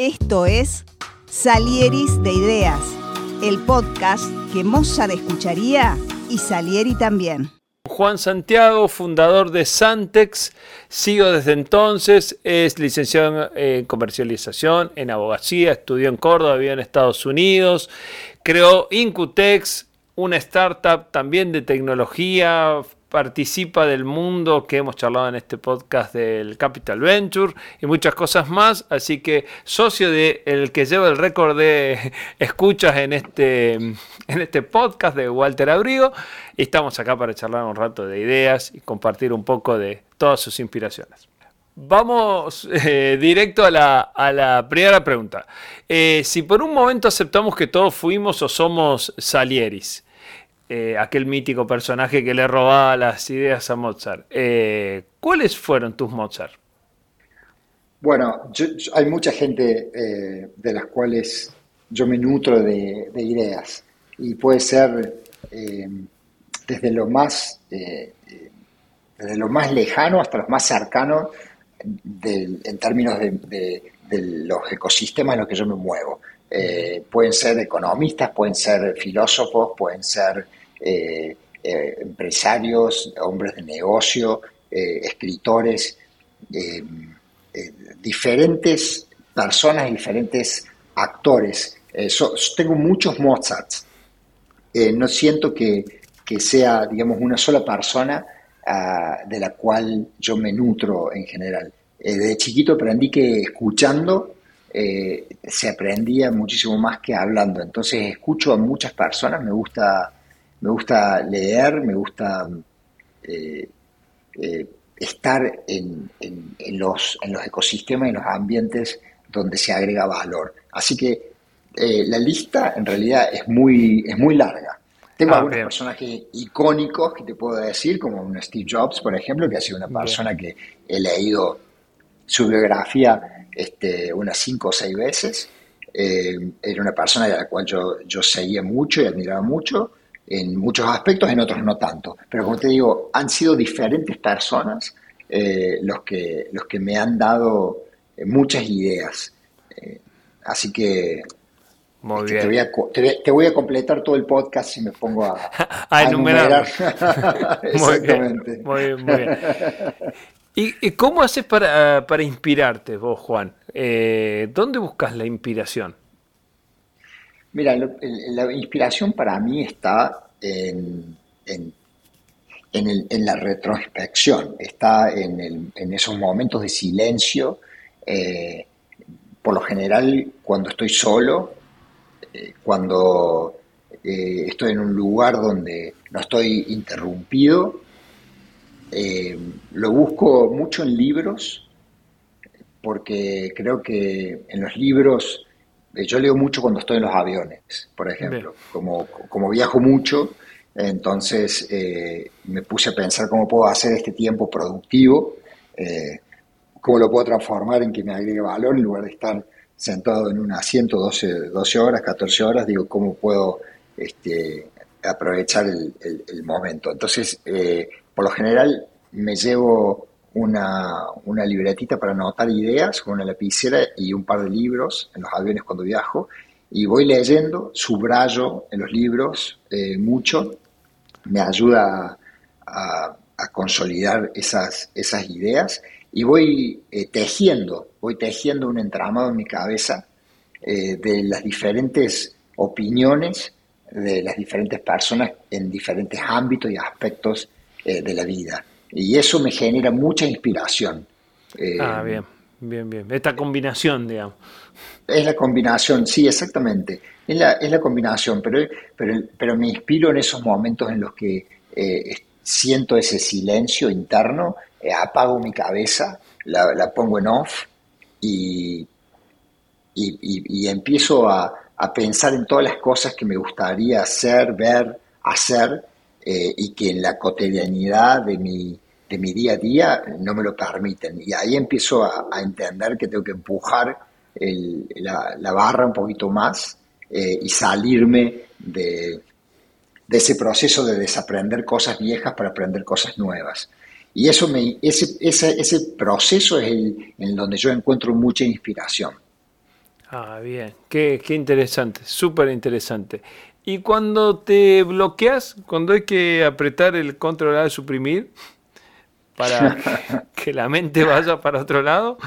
Esto es Salieris de Ideas, el podcast que Mozart escucharía y Salieri también. Juan Santiago, fundador de Santex, sigo desde entonces, es licenciado en comercialización, en abogacía, estudió en Córdoba, vivió en Estados Unidos, creó Incutex, una startup también de tecnología, participa del mundo que hemos charlado en este podcast del Capital Venture y muchas cosas más. Así que socio de el que lleva el récord de escuchas en este, en este podcast de Walter Abrigo. Y estamos acá para charlar un rato de ideas y compartir un poco de todas sus inspiraciones. Vamos eh, directo a la, primera pregunta. Eh, si por un momento aceptamos que todos fuimos o somos Salieris, eh, aquel mítico personaje que le robaba las ideas a Mozart. Eh, ¿Cuáles fueron tus Mozart? Bueno, hay mucha gente eh, de las cuales yo me nutro de, ideas y puede ser desde lo más desde lo más lejano hasta lo más cercano en términos de, los ecosistemas en los que yo me muevo. pueden ser economistas, pueden ser filósofos, pueden ser eh, eh, empresarios, hombres de negocio, eh, escritores, diferentes personas, diferentes actores. tengo muchos Mozarts. no siento que, sea, digamos, una sola persona ah, de la cual yo me nutro en general. de chiquito aprendí que escuchando se aprendía muchísimo más que hablando. Entonces escucho a muchas personas, me gusta me gusta leer, me gusta eh, eh, estar en, los, en los ecosistemas y en los ambientes donde se agrega valor. Así que eh, la lista en realidad es muy, es muy larga. Tengo ah, algunos personajes icónicos que te puedo decir, como un Steve Jobs, por ejemplo, que ha sido una persona que he leído su biografía este, unas cinco o seis veces. era una persona de la cual yo, yo seguía mucho y admiraba mucho en muchos aspectos, en otros no tanto. Pero como te digo, han sido diferentes personas eh, los, que, los que me han dado eh, muchas ideas. Eh, así que este, Te, voy a, completar todo el podcast si me pongo a, a, enumerar. Exactamente. Muy bien, muy bien. ¿Y, cómo haces para, para inspirarte vos, Juan? ¿Dónde buscas la inspiración? Mira, la inspiración para mí está en, en, la retrospección, está en, esos momentos de silencio. Eh, por lo general, cuando estoy solo, eh, cuando eh, estoy en un lugar donde no estoy interrumpido, lo busco mucho en libros, porque creo que en los libros yo leo mucho cuando estoy en los aviones, por ejemplo. Como, como viajo mucho, entonces eh, me puse a pensar cómo puedo hacer este tiempo productivo, eh, cómo lo puedo transformar en que me agregue valor en lugar de estar sentado en un asiento 12, 12 horas, 14 horas, digo, cómo puedo este, aprovechar el, el momento. Entonces, por lo general, me llevo una, una, libretita para anotar ideas con una lapicera y un par de libros en los aviones cuando viajo. Y voy leyendo, subrayo en los libros eh, mucho, me ayuda a, consolidar esas, esas ideas. Y voy eh, tejiendo, voy tejiendo un entramado en mi cabeza eh, de las diferentes opiniones de las diferentes personas en diferentes ámbitos y aspectos de la vida. Y eso me genera mucha inspiración. Eh, ah, bien, bien, bien. Esta combinación, digamos. Es la combinación, sí, exactamente. Es la, es la combinación, pero, pero, pero me inspiro en esos momentos en los que eh, siento ese silencio interno, eh, apago mi cabeza, la, pongo en off y, y, empiezo a, a, pensar en todas las cosas que me gustaría hacer, ver, hacer eh, y que en la cotidianidad de mi, de mi día a día no me lo permiten. Y ahí empiezo a, entender que tengo que empujar la, barra un poquito más eh, y salirme de, ese proceso de desaprender cosas viejas para aprender cosas nuevas. Y eso me, ese, ese, ese proceso es el en donde yo encuentro mucha inspiración. Ah, bien, qué, qué interesante, súper interesante. Y cuando te bloqueas, cuando hay que apretar el control de suprimir para que la mente vaya para otro lado.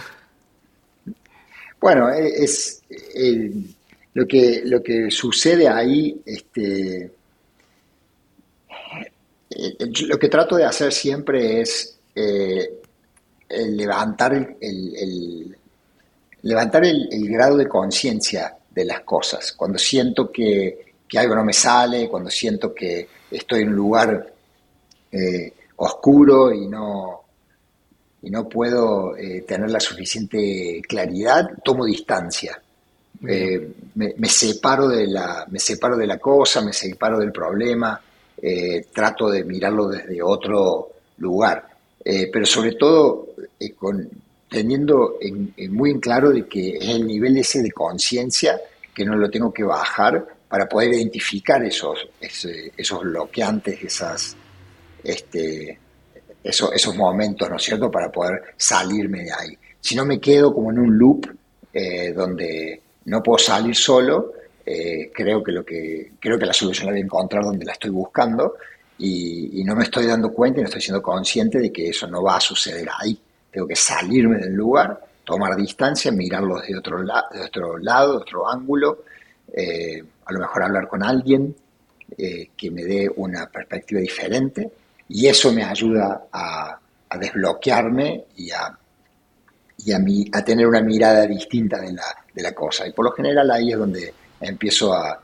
Bueno, e, es, lo, que, lo que sucede ahí, este, eh, lo que trato de hacer siempre es eh, levantar el, levantar el, grado de conciencia de las cosas. Cuando siento que, algo no me sale, cuando siento que estoy en un lugar eh, oscuro y no, y no puedo tener la suficiente claridad, tomo distancia. me, separo de la, me separo de la cosa, me separo del problema, eh, trato de mirarlo desde otro lugar, eh, pero sobre todo eh, con, teniendo muy en claro de que es el nivel ese de conciencia que no lo tengo que bajar para poder identificar esos, esos bloqueantes, esas, este, esos, esos momentos, ¿no es cierto?, para poder salirme de ahí. Si no me quedo como en un loop donde no puedo salir solo, eh, creo que lo que creo que la solución la voy a encontrar donde la estoy buscando y, no me estoy dando cuenta y no estoy siendo consciente de que eso no va a suceder ahí. Tengo que salirme del lugar, tomar distancia, mirarlo de otro, otro lado, de otro ángulo, eh, a lo mejor hablar con alguien eh, que me dé una perspectiva diferente y eso me ayuda a, desbloquearme y a, y a, a tener una mirada distinta de la, de la cosa. Y por lo general ahí es donde empiezo a,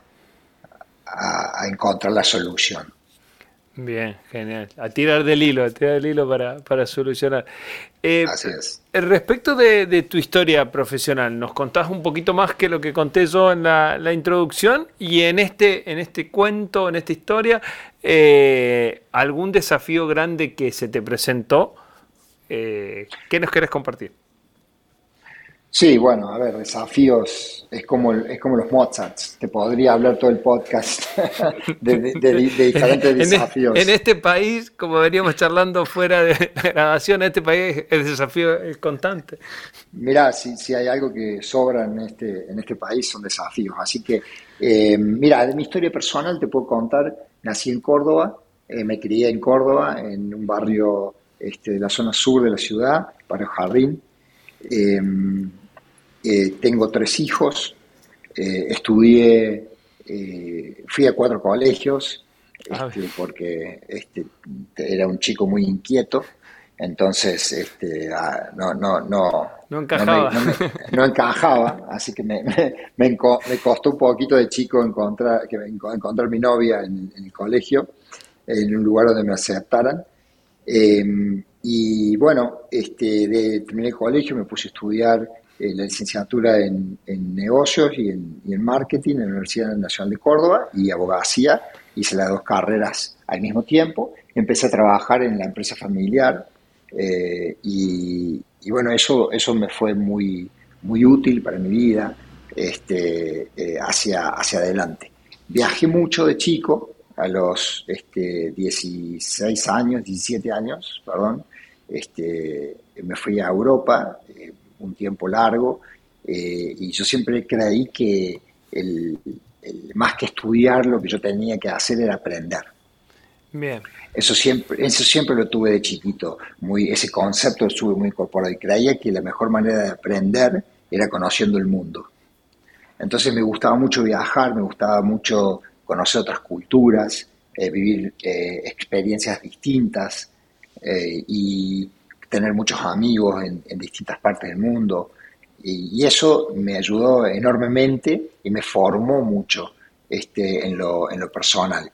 a, encontrar la solución. Bien, genial. A tirar del hilo, a tirar del hilo para, solucionar. Eh, Así es. Eh, respecto de, tu historia profesional, ¿nos contás un poquito más que lo que conté yo en la, introducción? Y en este, en este cuento, en esta historia, eh, ¿algún desafío grande que se te presentó? ¿Qué nos querés compartir? Sí, bueno, a ver, desafíos es como, es como los Mozarts. Te podría hablar todo el podcast de, diferentes desafíos. En, este país, como veníamos charlando fuera de la grabación, en este país el desafío es constante. Mira, si, si hay algo que sobra en este, en este país son desafíos. Así que, eh, mira, de mi historia personal te puedo contar, nací en Córdoba, eh, me crié en Córdoba, en un barrio este, de la zona sur de la ciudad, barrio Jardín. Eh, eh, tengo tres hijos, eh, estudié, eh, fui a cuatro colegios, ah, este, porque este, era un chico muy inquieto, entonces este, ah, no, no, no, no encajaba. No, encajaba, así que me, me, costó un poquito de chico encontrar, que, encontrar mi novia en, el colegio, en un lugar donde me aceptaran. Em, y bueno, este, de, terminé el colegio, me puse a estudiar eh, la licenciatura en, negocios y en, marketing en la Universidad Nacional de Córdoba y abogacía. Hice las dos carreras al mismo tiempo. Empecé a trabajar en la empresa familiar eh, y, bueno, eso, eso me fue muy, muy útil para mi vida este, eh, hacia, hacia adelante. Viajé mucho de chico, a los este, 16 años, 17 años, perdón, este, me fui a Europa, un tiempo largo eh, y yo siempre creí que el, más que estudiar lo que yo tenía que hacer era aprender. Bien. Eso siempre, eso siempre lo tuve de chiquito, muy, ese concepto lo tuve muy incorporado y creía que la mejor manera de aprender era conociendo el mundo. Entonces me gustaba mucho viajar, me gustaba mucho conocer otras culturas, eh, vivir eh, experiencias distintas y tener muchos amigos en, distintas partes del mundo. Y, eso me ayudó enormemente y me formó mucho este, en, lo, en lo personal.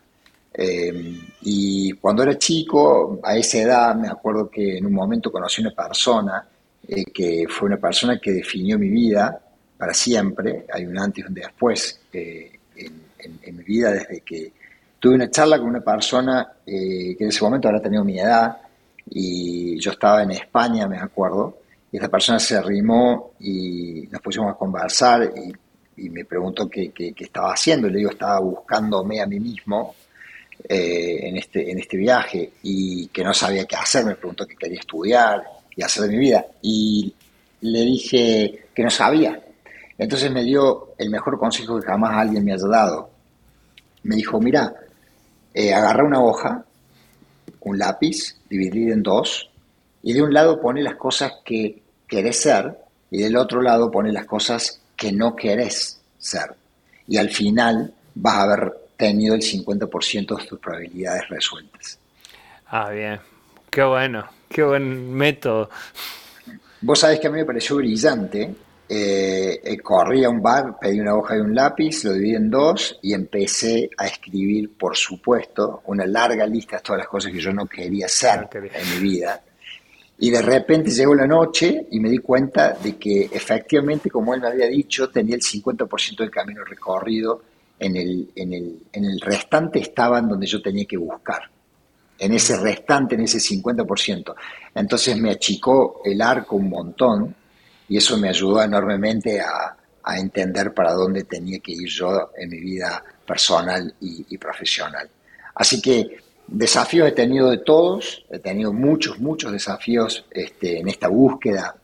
Eh, y cuando era chico, a esa edad, me acuerdo que en un momento conocí una persona eh, que fue una persona que definió mi vida para siempre. Hay un antes y un después eh, en, mi vida desde que tuve una charla con una persona que en ese momento ahora tenía mi edad y yo estaba en España, me acuerdo, y esta persona se arrimó y nos pusimos a conversar y, me preguntó qué, qué, estaba haciendo, y le digo, estaba buscándome a mí mismo eh, en, este, en este viaje y que no sabía qué hacer, me preguntó qué quería estudiar y hacer de mi vida, y le dije que no sabía. Entonces me dio el mejor consejo que jamás alguien me haya dado. Me dijo, mira, eh, agarra una hoja, un lápiz, dividir en dos, y de un lado pone las cosas que querés ser, y del otro lado pone las cosas que no querés ser. Y al final vas a haber tenido el 50% de tus probabilidades resueltas. Ah, bien. Qué bueno, qué buen método. Vos sabés que a mí me pareció brillante. Eh, eh, corrí a un bar, pedí una hoja y un lápiz, lo dividí en dos y empecé a escribir, por supuesto, una larga lista de todas las cosas que yo no quería hacer ah, en mi vida. Y de repente llegó la noche y me di cuenta de que efectivamente, como él me había dicho, tenía el 50% del camino recorrido, en el, en, el, en el restante estaban donde yo tenía que buscar, en ese restante, en ese 50%. Entonces me achicó el arco un montón y eso me ayudó enormemente a, a entender para dónde tenía que ir yo en mi vida personal y, profesional. Así que Desafíos he tenido de todos, he tenido muchos, muchos desafíos este, en esta búsqueda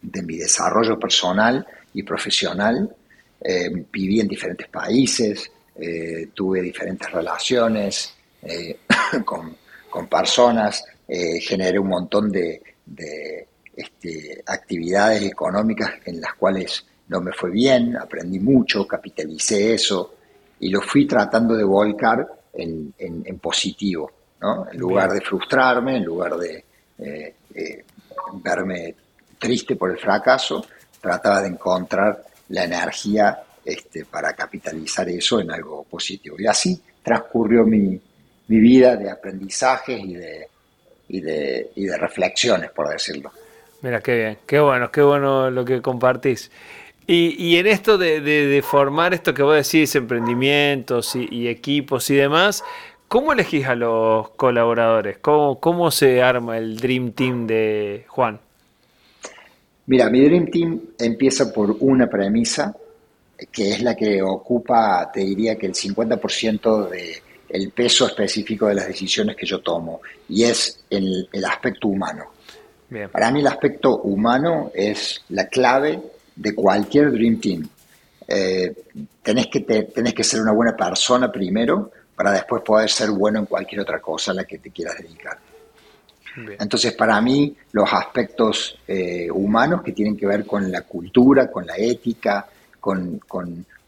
de mi desarrollo personal y profesional. Eh, viví en diferentes países, eh, tuve diferentes relaciones eh, con, personas, generé un montón de, este, actividades económicas en las cuales no me fue bien, aprendí mucho, capitalicé eso y lo fui tratando de volcar en, positivo, ¿no? En lugar de frustrarme, en lugar de eh, eh, verme triste por el fracaso, trataba de encontrar la energía este, para capitalizar eso en algo positivo. Y así transcurrió mi, vida de aprendizajes y de, y de, y de reflexiones, por decirlo. Mira, qué bien, qué bueno, qué bueno lo que compartís. Y, en esto de, formar esto que vos decís, emprendimientos y, equipos y demás, ¿cómo elegís a los colaboradores? ¿Cómo, ¿Cómo se arma el Dream Team de Juan? Mira, mi Dream Team empieza por una premisa, que es la que ocupa, te diría que el 50% del peso específico de las decisiones que yo tomo, y es el, aspecto humano. Para mí el aspecto humano es la clave de cualquier Dream Team. Eh, tenés, que tenés que ser una buena persona primero para después poder ser bueno en cualquier otra cosa a la que te quieras dedicar. Entonces, para mí, los aspectos eh, humanos que tienen que ver con la cultura, con la ética, con,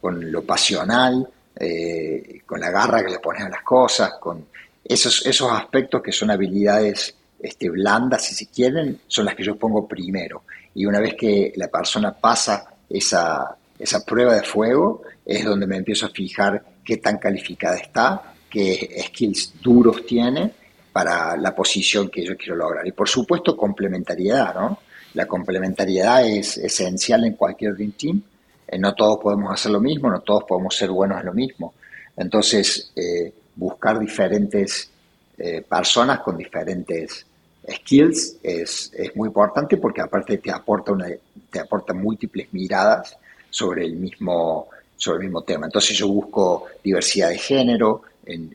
lo pasional, eh, con la garra que le pones a las cosas, con esos, esos aspectos que son habilidades este, blandas, si se quieren, son las que yo pongo primero y una vez que la persona pasa esa, esa prueba de fuego, es donde me empiezo a fijar qué tan calificada está, qué skills duros tiene para la posición que yo quiero lograr. Y por supuesto, complementariedad, ¿no? La complementariedad es esencial en cualquier Dream Team. Eh, no todos podemos hacer lo mismo, no todos podemos ser buenos en lo mismo. Entonces, eh, buscar diferentes eh, personas con diferentes skills es, muy importante porque aparte te aporta, una, te aporta múltiples miradas sobre el mismo, sobre el mismo tema. Entonces yo busco diversidad de género en,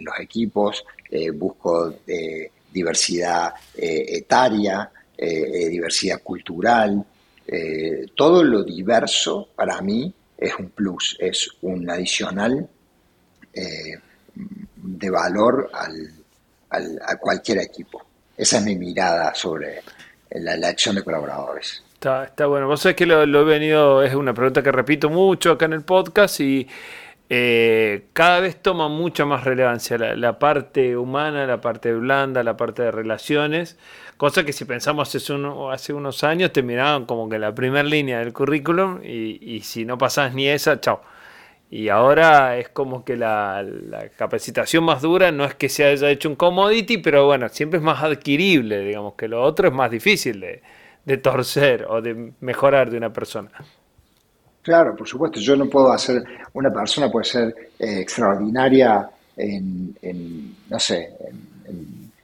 los equipos, eh, busco eh, diversidad eh, etaria, diversidad cultural. todo lo diverso para mí es un plus, es un adicional de valor al, a cualquier equipo. Esa es mi mirada sobre la, acción de colaboradores. Está, está, bueno. Vos sabés que lo, he venido, es una pregunta que repito mucho acá en el podcast y eh, cada vez toma mucha más relevancia la, parte humana, la parte blanda, la parte de relaciones, cosa que si pensamos hace, hace unos años te miraban como que la primera línea del currículum y, y si no pasás ni esa, chao. Y ahora es como que la, capacitación más dura no es que se haya hecho un commodity, pero bueno, siempre es más adquirible, digamos, que lo otro es más difícil de, torcer o de mejorar de una persona. Claro, por supuesto, yo no puedo hacer, una persona puede ser eh, extraordinaria en, no sé,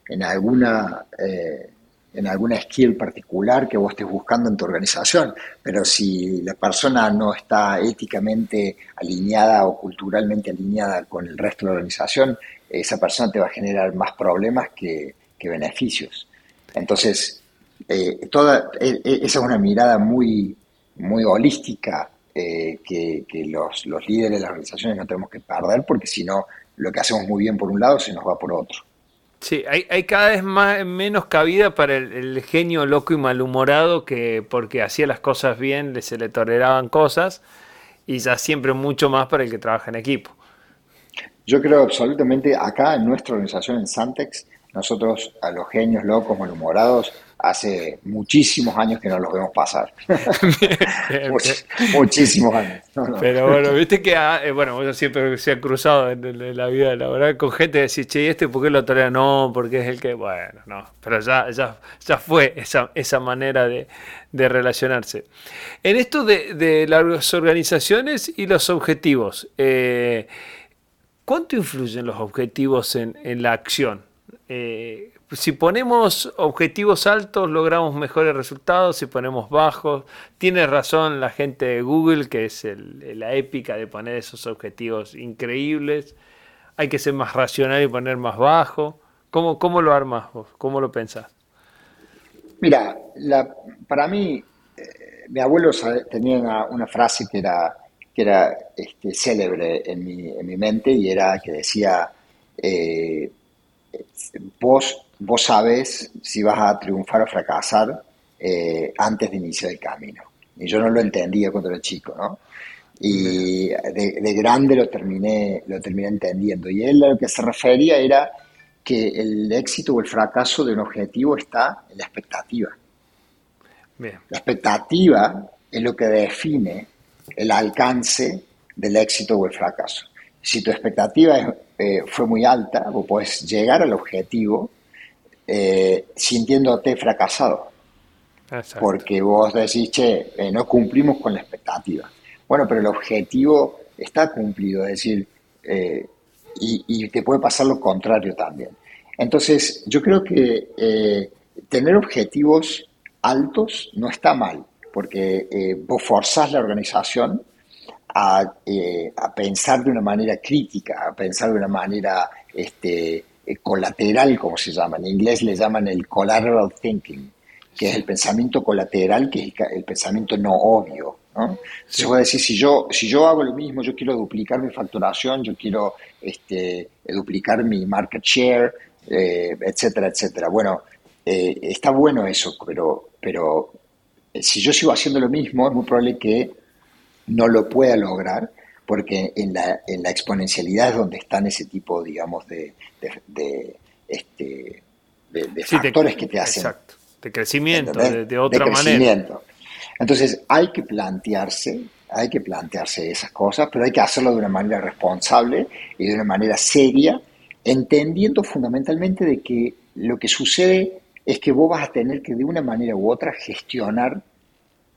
en, alguna eh, en alguna skill particular que vos estés buscando en tu organización, pero si la persona no está éticamente alineada o culturalmente alineada con el resto de la organización, esa persona te va a generar más problemas que, beneficios. Entonces, eh, toda, e, e, esa es una mirada muy, muy holística eh, que, los, los, líderes de las organizaciones no tenemos que perder, porque si no, lo que hacemos muy bien por un lado se nos va por otro. Sí, hay, cada vez más, menos cabida para el, genio loco y malhumorado que porque hacía las cosas bien se le toleraban cosas y ya siempre mucho más para el que trabaja en equipo. Yo creo absolutamente acá en nuestra organización en Santex, nosotros a los genios locos, malhumorados, hace muchísimos años que no los vemos pasar. muchísimos años. Pero bueno, viste que, ah, eh, bueno, uno siempre se ha cruzado en, la vida laboral con gente que decir, che, ¿y este por qué lo tolera? No, porque es el que, bueno, no, pero ya, ya, ya fue esa, esa manera de, relacionarse. En esto de, las organizaciones y los objetivos, eh, ¿cuánto influyen los objetivos en, en la acción? Eh, si ponemos objetivos altos, logramos mejores resultados. Si ponemos bajos, tiene razón la gente de Google, que es la épica de poner esos objetivos increíbles. Hay que ser más racional y poner más bajo. ¿Cómo, cómo lo armas vos? ¿Cómo lo pensás? Mira, para mí, eh, mi abuelo tenía una, frase que era, que era este, célebre en mi, en mi, mente y era que decía, eh, vos vos sabés si vas a triunfar o fracasar eh, antes de iniciar el camino. Y yo no lo entendía cuando era chico, ¿no? Y de, grande lo terminé, lo terminé entendiendo. Y él a lo que se refería era que el éxito o el fracaso de un objetivo está en la expectativa. La expectativa es lo que define el alcance del éxito o el fracaso. Si tu expectativa eh, fue muy alta, vos podés llegar al objetivo eh, sintiéndote fracasado. Porque vos decís, che, eh, no cumplimos con la expectativa. Bueno, pero el objetivo está cumplido, es decir, eh, y, te puede pasar lo contrario también. Entonces, yo creo que tener objetivos altos no está mal, porque vos forzás la organización a, a, pensar de una manera crítica, a pensar de una manera este, colateral, como se llama. En inglés le llaman el collateral thinking, que es el pensamiento colateral, que es el, pensamiento no obvio. ¿no? Se puede decir, si yo, si yo hago lo mismo, yo quiero duplicar mi facturación, yo quiero este, duplicar mi market share, eh, etcétera, etcétera. Bueno, eh, está bueno eso, pero, pero si yo sigo haciendo lo mismo, es muy probable que no lo pueda lograr porque en la, en la exponencialidad es donde están ese tipo, digamos, de, de, este, de factores que te hacen. Exacto, de crecimiento, de, otra manera. Entonces hay que plantearse, hay que plantearse esas cosas, pero hay que hacerlo de una manera responsable y de una manera seria, entendiendo fundamentalmente de que lo que sucede es que vos vas a tener que de una manera u otra gestionar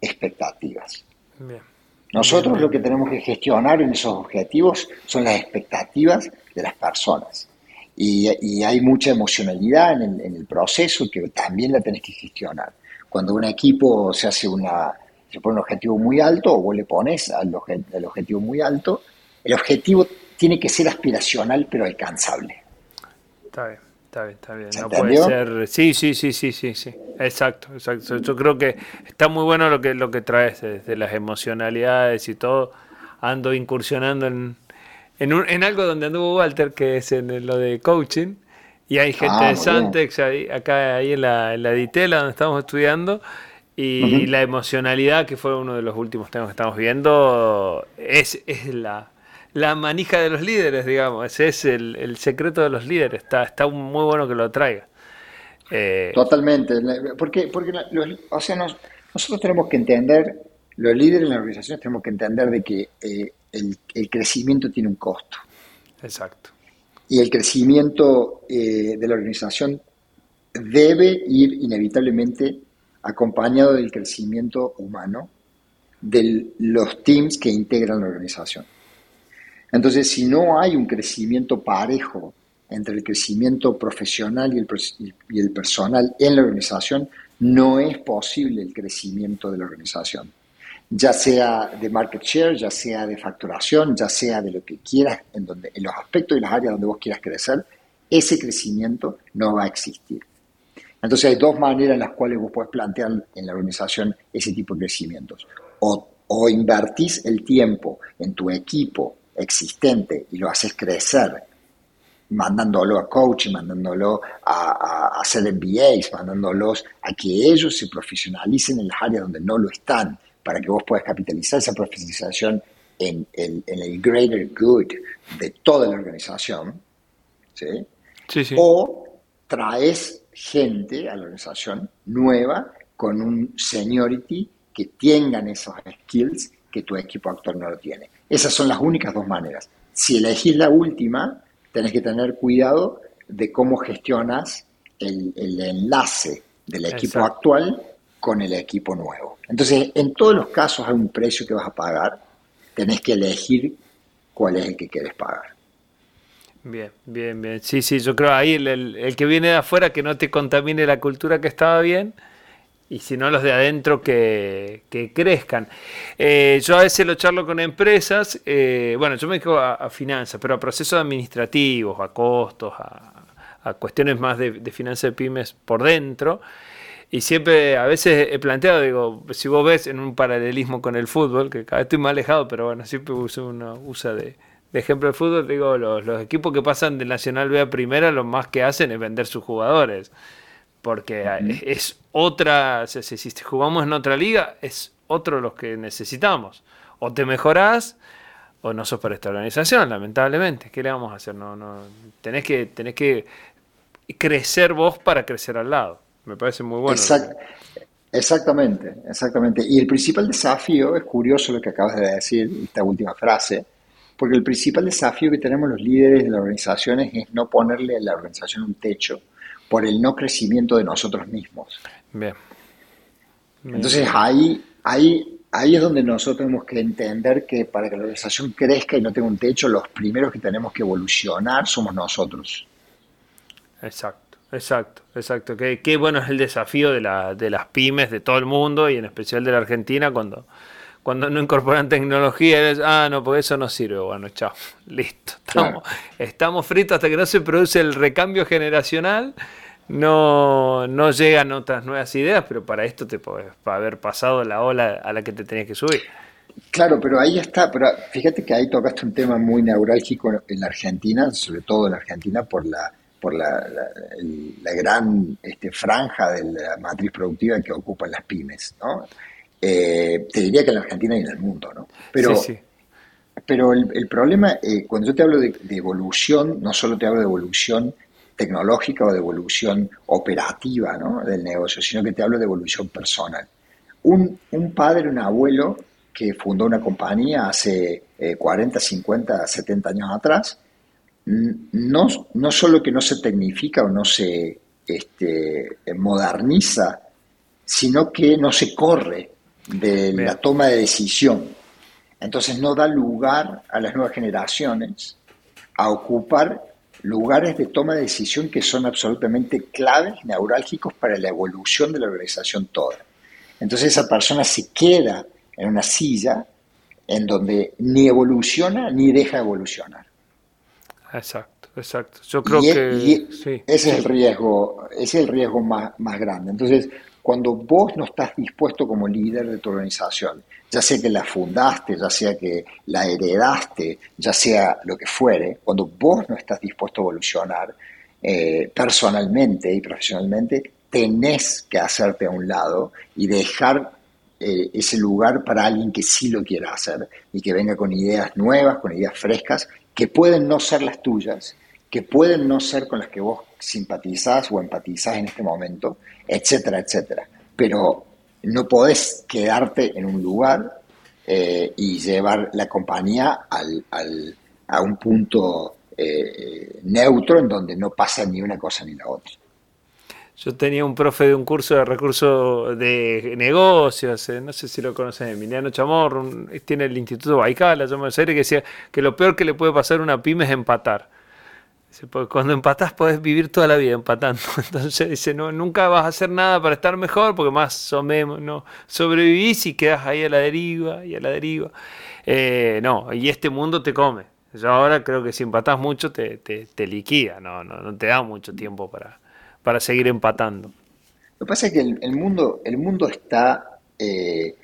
expectativas. Bien. Nosotros lo que tenemos que gestionar en esos objetivos son las expectativas de las personas. Y, hay mucha emocionalidad en el, proceso que también la tenés que gestionar. Cuando un equipo se hace una, se pone un objetivo muy alto o vos le pones al, objetivo muy alto, el objetivo tiene que ser aspiracional pero alcanzable. Está bien. Está bien, está bien. No puede ser. Sí, sí, sí, sí, sí, sí. Exacto, exacto. Yo creo que está muy bueno lo que lo que traes desde las emocionalidades y todo. Ando incursionando en, en, un, en algo donde anduvo Walter, que es en lo de coaching. Y hay gente ah, de Santex ahí, acá ahí en la, en la Ditela donde estamos estudiando. Y la emocionalidad, que fue uno de los últimos temas que estamos viendo, es, es la, la manija de los líderes, digamos. Ese es el, secreto de los líderes. Está, está muy bueno que lo traiga. Eh, Totalmente. Porque, porque o sea, nosotros tenemos que entender, los líderes en las organizaciones tenemos que entender de que eh, el, crecimiento tiene un costo. Exacto. Y el crecimiento eh, de la organización debe ir inevitablemente acompañado del crecimiento humano de los teams que integran la organización. Entonces, si no hay un crecimiento parejo entre el crecimiento profesional y el, personal en la organización, no es posible el crecimiento de la organización. Ya sea de market share, ya sea de facturación, ya sea de lo que quieras, en, los aspectos y las áreas donde vos quieras crecer, ese crecimiento no va a existir. Entonces hay dos maneras en las cuales vos podés plantear en la organización ese tipo de crecimientos. o invertís el tiempo en tu equipo existente y lo haces crecer mandándolo a coaching, mandándolo a, hacer MBAs, mandándolos a que ellos se profesionalicen en las áreas donde no lo están, para que vos puedas capitalizar esa profesionalización en, el greater good de toda la organización, ¿sí? o traes gente a la organización nueva con un seniority que tengan esos skills que tu equipo actual no lo tiene. Esas son las únicas dos maneras. Si elegís la última, tenés que tener cuidado de cómo gestionas el, enlace del equipo actual con el equipo nuevo. Entonces, en todos los casos hay un precio que vas a pagar, tenés que elegir cuál es el que quieres pagar. Bien, bien, bien. Sí, sí, yo creo ahí el, que viene de afuera que no te contamine la cultura que estaba bien y si no los de adentro que, crezcan. Eh, yo a veces lo charlo con empresas, eh, bueno, yo me dedico a, finanzas, pero a procesos administrativos, a costos, a, cuestiones más de, finanzas de pymes por dentro. Y siempre, a veces he planteado, digo, si vos ves en un paralelismo con el fútbol, que cada vez estoy más alejado, pero bueno, siempre uso una usa de, ejemplo el fútbol, digo, los, los equipos que pasan del Nacional B a Primera, lo más que hacen es vender sus jugadores porque es otra, si jugamos en otra liga, es otro los que necesitamos. O te mejorás o no sos para esta organización, lamentablemente. ¿Qué le vamos a hacer? No, no, tenés que, tenés que crecer vos para crecer al lado. Me parece muy bueno. exactamente, exactamente. Y el principal desafío, es curioso lo que acabas de decir, esta última frase, porque el principal desafío que tenemos los líderes de las organizaciones es no ponerle a la organización un techo por el no crecimiento de nosotros mismos. Bien. Entonces ahí, ahí, ahí es donde nosotros tenemos que entender que para que la organización crezca y no tenga un techo, los primeros que tenemos que evolucionar somos nosotros. Exacto, exacto, exacto. Qué, qué bueno es el desafío de, la, de las pymes de todo el mundo y en especial de la Argentina cuando cuando no incorporan tecnología, ah, no, porque eso no sirve. Bueno, chao, listo. Estamos, estamos fritos hasta que no se produce el recambio generacional no, no llegan otras nuevas ideas, pero para esto te puedes haber pasado la ola a la que te tenías que subir. Claro, pero ahí está, pero fíjate que ahí tocaste un tema muy neurálgico en la Argentina, sobre todo en la Argentina por la por la, la, gran este, franja de la matriz productiva que ocupan las pymes, ¿no? Eh, te diría que en la Argentina y en el mundo, ¿no? Pero, pero el, problema, eh, cuando yo te hablo de, de, evolución, no solo te hablo de evolución tecnológica o de evolución operativa del negocio, sino que te hablo de evolución personal. Un, padre, un abuelo que fundó una compañía hace 40, 50, 70 años atrás, no, no solo que no se tecnifica o no se este, moderniza, sino que no se corre de la toma de decisión. Entonces no da lugar a las nuevas generaciones a ocupar lugares de toma de decisión que son absolutamente claves, neurálgicos para la evolución de la organización toda. Entonces esa persona se queda en una silla en donde ni evoluciona ni deja evolucionar. Exacto, exacto. Yo creo que ese es el riesgo, ese es el riesgo más, más grande. Entonces, cuando vos no estás dispuesto como líder de tu organización, ya sea que la fundaste, ya sea que la heredaste, ya sea lo que fuere, cuando vos no estás dispuesto a evolucionar eh, personalmente y profesionalmente, tenés que hacerte a un lado y dejar eh, ese lugar para alguien que sí lo quiera hacer y que venga con ideas nuevas, con ideas frescas, que pueden no ser las tuyas, que pueden no ser con las que vos simpatizás o empatizás en este momento, etcétera, etcétera. Pero no podés quedarte en un lugar eh, y llevar la compañía al, a un punto eh, neutro en donde no pasa ni una cosa ni la otra. Yo tenía un profe de un curso de recursos de negocios, eh, no sé si lo conocen, Emiliano Chamorro, tiene el Instituto Baikal, la llama que decía que lo peor que le puede pasar a una pyme es empatar cuando empatás podés vivir toda la vida empatando. Entonces dice, no, nunca vas a hacer nada para estar mejor porque más o menos no, sobrevivís y quedas ahí a la deriva y a la deriva. Eh, no, y este mundo te come. Yo ahora creo que si empatás mucho te, te, liquida, no, no, no, te da mucho tiempo para, para seguir empatando. Lo que pasa es que el, mundo, el mundo está... Eh,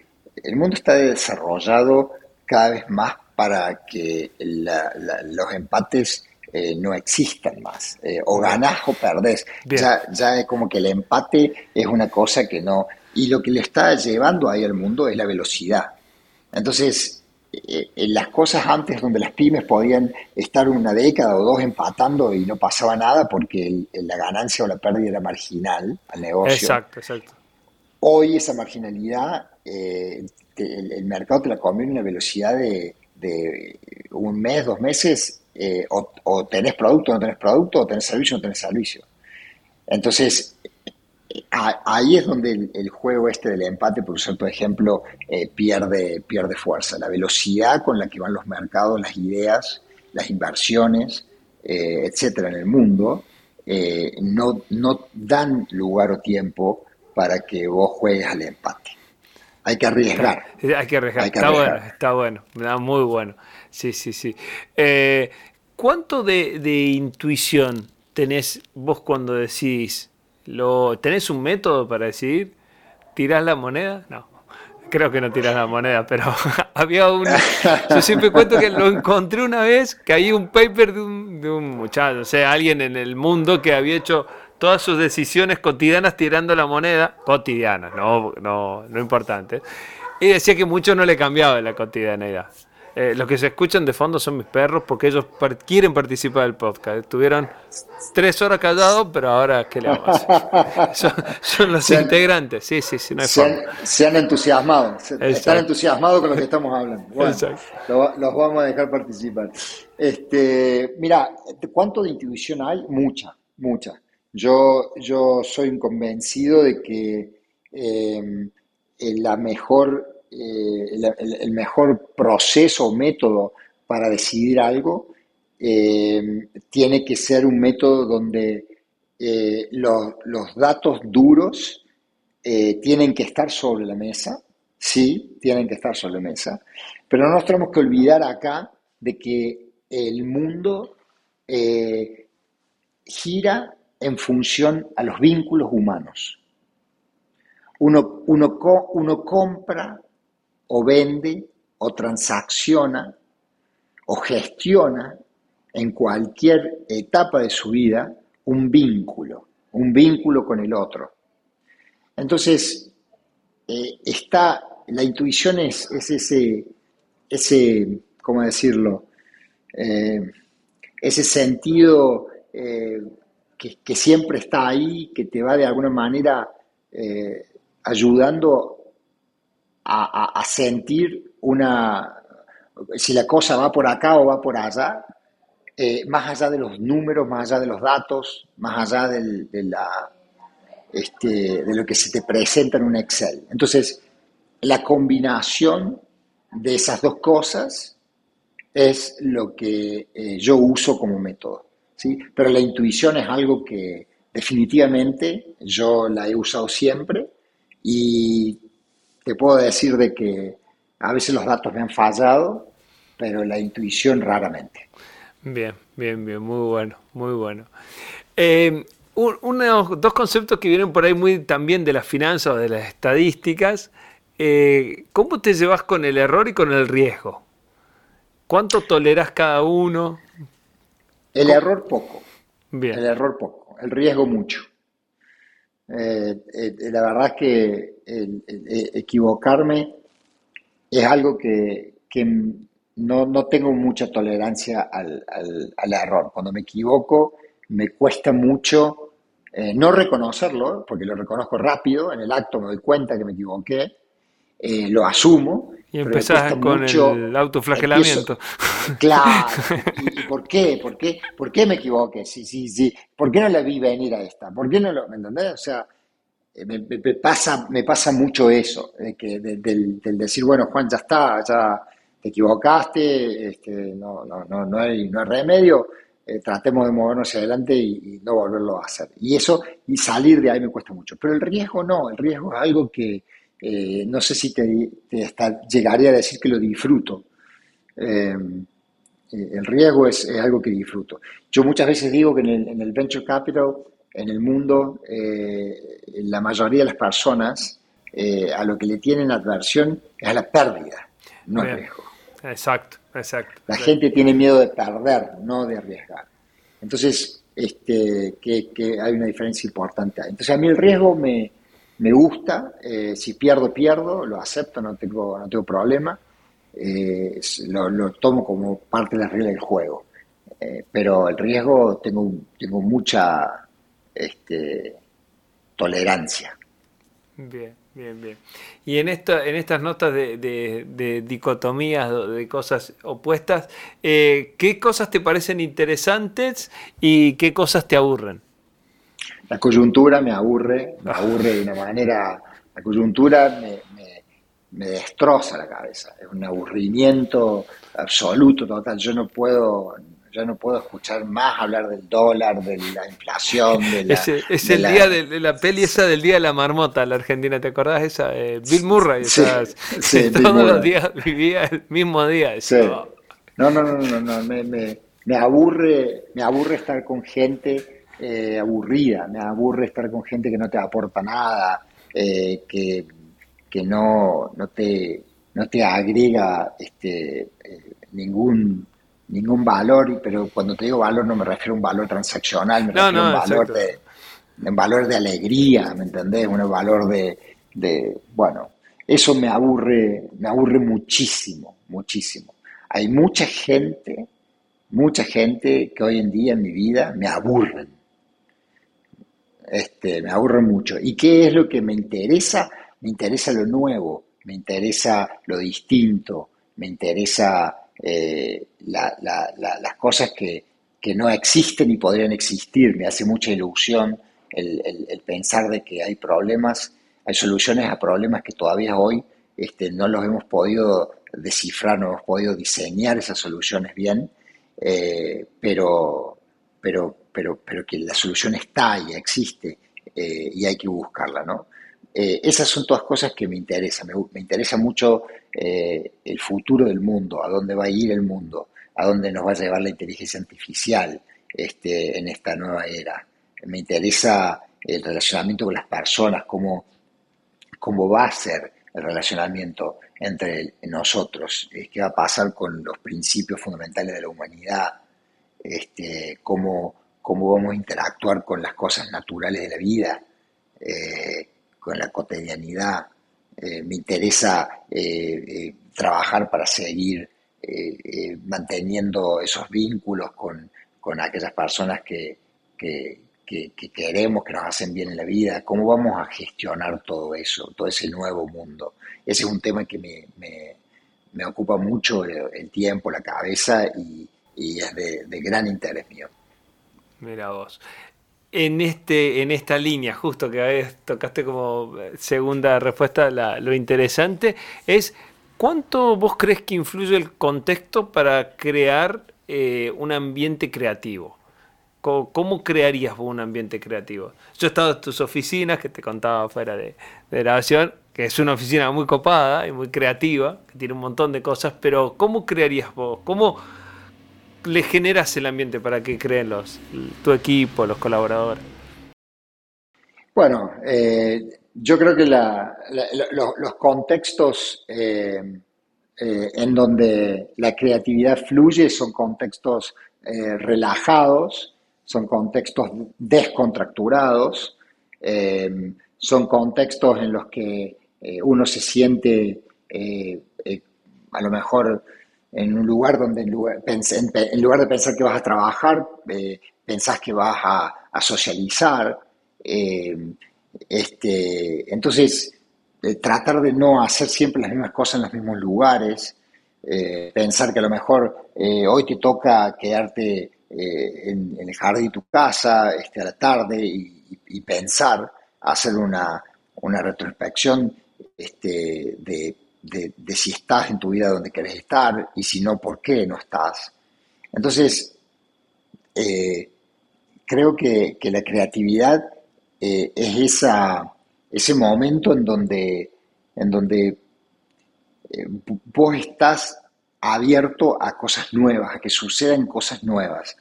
el mundo está desarrollado cada vez más para que los empates eh, no existan más. Eh, o ganás o perdés. Ya, ya es como que el empate es una cosa que no... Y lo que le está llevando ahí al mundo es la velocidad. Entonces, eh, en las cosas antes donde las pymes podían estar una década o dos empatando y no pasaba nada porque la ganancia o la pérdida era marginal al negocio. Exacto, exacto. Hoy esa marginalidad, el, mercado te la come en una velocidad de, de un mes, dos meses, eh, o, tenés producto o no tenés producto, o tenés servicio o no tenés servicio. Entonces, ahí es donde el, juego este del empate, por ejemplo, eh, pierde, pierde fuerza. La velocidad con la que van los mercados, las ideas, las inversiones, eh, etcétera, en el mundo, no, no dan lugar o tiempo para que vos juegues al empate. Hay que arriesgar. Hay que arriesgar. está bueno, está bueno. Muy bueno. Sí, sí, sí. Eh, ¿Cuánto de, intuición tenés vos cuando decís? Lo, ¿Tenés un método para decidir? ¿Tirás la moneda? No. Creo que no tiras la moneda, pero había un... Yo siempre cuento que lo encontré una vez, que hay un paper de un, de un muchacho, o sea, alguien en el mundo que había hecho todas sus decisiones cotidianas tirando la moneda, cotidianas, no, no, no importante. Y decía que mucho no le cambiaba la cotidianidad. Eh, los que se escuchan de fondo son mis perros porque ellos quieren participar del podcast. Estuvieron tres horas callados, pero ahora, ¿qué le vamos a hacer? Son, los integrantes, sí, sí, sí, no hay se, han, entusiasmado, están entusiasmados con lo que estamos hablando. Bueno, los vamos a dejar participar. Este, mira, ¿cuánto de intuición hay? Mucha, mucha. Yo, yo soy convencido de que eh, la mejor, eh, el, mejor proceso o método para decidir algo eh, tiene que ser un método donde los, los, datos duros tienen que estar sobre la mesa, sí, tienen que estar sobre la mesa, pero no nos tenemos que olvidar acá de que el mundo gira en función a los vínculos humanos. Uno, uno, uno compra o vende o transacciona o gestiona en cualquier etapa de su vida un vínculo, un vínculo con el otro. Entonces, eh, está, la intuición es, ese, ese, ¿cómo decirlo? Eh, ese sentido eh, que, siempre está ahí, que te va de alguna manera ayudando a, sentir una, si la cosa va por acá o va por allá, eh, más allá de los números, más allá de los datos, más allá de, la, este, de lo que se te presenta en un Excel. Entonces, la combinación de esas dos cosas es lo que eh, yo uso como método. Pero la intuición es algo que definitivamente yo la he usado siempre y te puedo decir de que a veces los datos me han fallado, pero la intuición raramente. Bien, bien, bien, muy bueno, muy bueno. Eh, unos dos conceptos que vienen por ahí muy también de las finanzas o de las estadísticas. Eh, ¿Cómo te llevas con el error y con el riesgo? ¿Cuánto toleras cada uno? El error poco. El error poco. El riesgo mucho. Eh, eh, la verdad es que equivocarme es algo que, no, tengo mucha tolerancia al, error. Cuando me equivoco, me cuesta mucho eh, no reconocerlo, porque lo reconozco rápido, en el acto me doy cuenta que me equivoqué, lo asumo y empezás con el autoflagelamiento. claro. ¿Y, por qué? ¿Por qué? ¿Por qué me equivoqué? Sí, sí, sí. ¿Por qué no la vi venir a esta? ¿Por qué no lo.? ¿Me entendés? O sea, eh, me, pasa, me pasa mucho eso, de que, del, decir, bueno, Juan, ya está, ya te equivocaste, este, no, no, no, no, hay, no hay remedio, eh, tratemos de movernos hacia adelante y, no volverlo a hacer. Y eso, y salir de ahí me cuesta mucho. Pero el riesgo no, el riesgo es algo que eh, no sé si te, llegaría a decir que lo disfruto. Eh, eh, el riesgo es, algo que disfruto. Yo muchas veces digo que en el, venture capital, en el mundo, la mayoría de las personas a lo que le tienen adversión es a la pérdida, no al riesgo. Exacto, exacto. La gente tiene miedo de perder, no de arriesgar. Entonces, este, que, hay una diferencia importante. Entonces, a mí el riesgo me, gusta, eh, si pierdo, pierdo, lo acepto, no tengo, no tengo problema, eh, lo, tomo como parte de la regla del juego. Eh, pero el riesgo tengo, tengo mucha este, tolerancia. Bien. Bien, bien. Y en, esta, en estas notas de, de, dicotomías, de cosas opuestas, ¿qué cosas te parecen interesantes y qué cosas te aburren? La coyuntura me aburre, me aburre de una manera, la coyuntura me, me destroza la cabeza, es un aburrimiento absoluto, total, yo no puedo, ya no puedo escuchar más hablar del dólar, de la inflación, de la... Es, el día de, la peli esa del día de la marmota, la Argentina, ¿te acordás esa? Eh, Bill Murray, sí, todos los días vivía el mismo día. No, no, no, no, no, me, me, me, aburre, me aburre estar con gente eh, aburrida, me aburre estar con gente que no te aporta nada, eh, que, que no, no, te, no te agrega este, ningún ningún valor, pero cuando te digo valor no me refiero a un valor transaccional, me refiero a un valor de, un valor de alegría, ¿me entendés? Un valor de, de, bueno, eso me aburre, me aburre muchísimo, muchísimo. Hay mucha gente, mucha gente que hoy en día en mi vida me aburren. Este, me aburre mucho. ¿Y qué es lo que me interesa? Me interesa lo nuevo, me interesa lo distinto, me interesa eh, las cosas que, no existen y podrían existir. Me hace mucha ilusión el, pensar de que hay problemas, hay soluciones a problemas que todavía hoy este, no los hemos podido descifrar, no hemos podido diseñar esas soluciones bien, eh, pero, pero, pero, pero que la solución está y existe eh, y hay que buscarla, ¿no? Eh, esas son todas cosas que me interesan. Me, interesa mucho eh, el futuro del mundo, a dónde va a ir el mundo, a dónde nos va a llevar la inteligencia artificial este, en esta nueva era. Me interesa el relacionamiento con las personas, cómo, cómo va a ser el relacionamiento entre nosotros, qué va a pasar con los principios fundamentales de la humanidad, este, cómo, cómo vamos a interactuar con las cosas naturales de la vida con la cotidianidad. Eh, me interesa eh, eh, trabajar para seguir manteniendo esos vínculos con, aquellas personas que, queremos, que nos hacen bien en la vida. ¿Cómo vamos a gestionar todo eso, todo ese nuevo mundo? Ese es un tema que me, ocupa mucho el, tiempo, la cabeza y, es de gran interés mío. Mira vos en, este, en esta línea, justo que tocaste como segunda respuesta, lo interesante es cuánto vos crees que influye el contexto para crear eh, un ambiente creativo. ¿Cómo, crearías vos un ambiente creativo? Yo he estado en tus oficinas, que te contaba fuera de, de grabación, que es una oficina muy copada y muy creativa, que tiene un montón de cosas, pero ¿cómo crearías vos? ¿Cómo, le generas el ambiente para que creen los, tu equipo, los colaboradores? Bueno, eh, yo creo que los contextos eh, eh, en donde la creatividad fluye son contextos relajados, son contextos descontracturados, son contextos en los que uno se siente a lo mejor en un lugar donde en lugar, de pensar que vas a trabajar, eh, pensás que vas a, socializar. Eh, este, entonces, eh, tratar de no hacer siempre las mismas cosas en los mismos lugares, pensar que a lo mejor hoy te toca quedarte en, el jardín de tu casa este, a la tarde y, pensar, hacer una, una retrospección este, de de, si estás en tu vida donde querés estar y si no, por qué no estás. Entonces, eh, creo que, la creatividad eh, es esa, ese momento en donde, en donde eh, vos estás abierto a cosas nuevas, a que sucedan cosas nuevas,